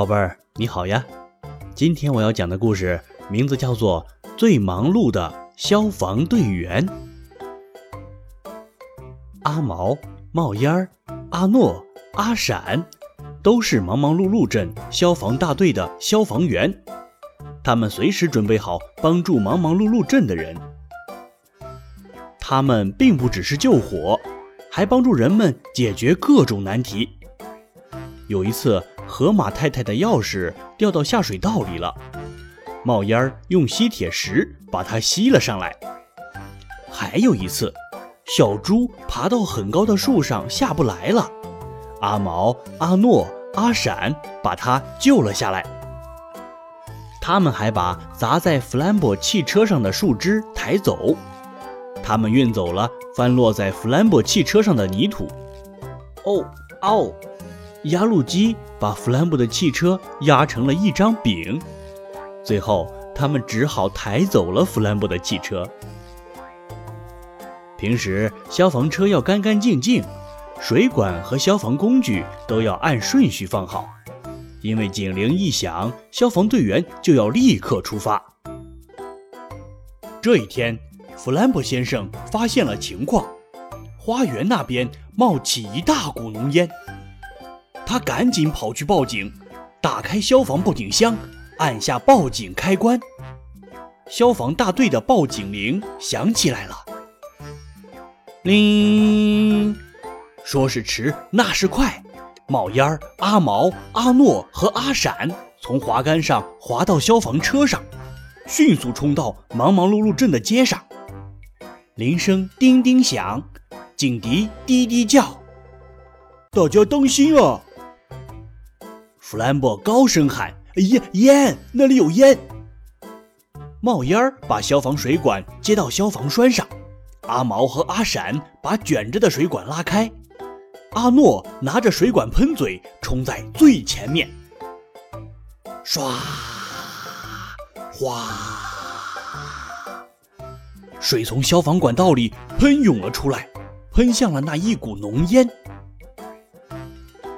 宝贝儿，你好呀！今天我要讲的故事名字叫做《最忙碌的消防队员》。阿毛、冒烟儿、阿诺、阿闪，都是忙忙碌碌镇消防大队的消防员，他们随时准备好帮助忙忙碌碌镇的人。他们并不只是救火，还帮助人们解决各种难题。有一次，河马太太的钥匙掉到下水道里了，冒烟儿用吸铁石把它吸了上来。还有一次，小猪爬到很高的树上下不来了，阿毛、阿诺、阿闪把它救了下来。他们还把砸在弗兰博汽车上的树枝抬走，他们运走了翻落在弗兰博汽车上的泥土。哦，哦！压路机把弗兰博的汽车压成了一张饼，最后他们只好抬走了弗兰博的汽车。平时消防车要干干净净，水管和消防工具都要按顺序放好，因为警铃一响，消防队员就要立刻出发。这一天，弗兰博先生发现了情况，花园那边冒起一大股浓烟。他赶紧跑去报警，打开消防报警箱，按下报警开关。消防大队的报警铃响起来了，铃，说是迟，那是快。冒烟儿，阿毛、阿诺和阿闪从滑竿上滑到消防车上，迅速冲到忙忙碌碌镇的街上。铃声叮叮响，警笛滴滴叫，大家当心啊！弗兰博高声喊：“烟烟，那里有烟！”冒烟儿把消防水管接到消防栓上，阿毛和阿闪把卷着的水管拉开，阿诺拿着水管喷嘴冲在最前面，唰，哗，水从消防管道里喷涌了出来，喷向了那一股浓烟。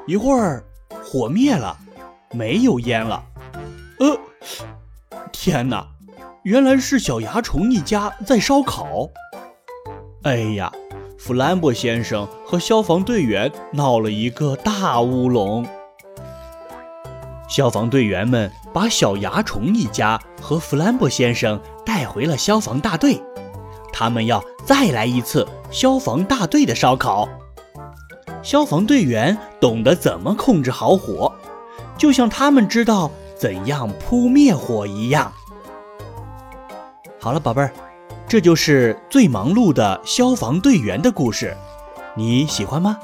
一会儿。火灭了，没有烟了。呃，天哪，原来是小蚜虫一家在烧烤。哎呀，弗兰博先生和消防队员闹了一个大乌龙。消防队员们把小蚜虫一家和弗兰博先生带回了消防大队，他们要再来一次消防大队的烧烤。消防队员懂得怎么控制好火，就像他们知道怎样扑灭火一样。好了，宝贝儿，这就是最忙碌的消防队员的故事，你喜欢吗？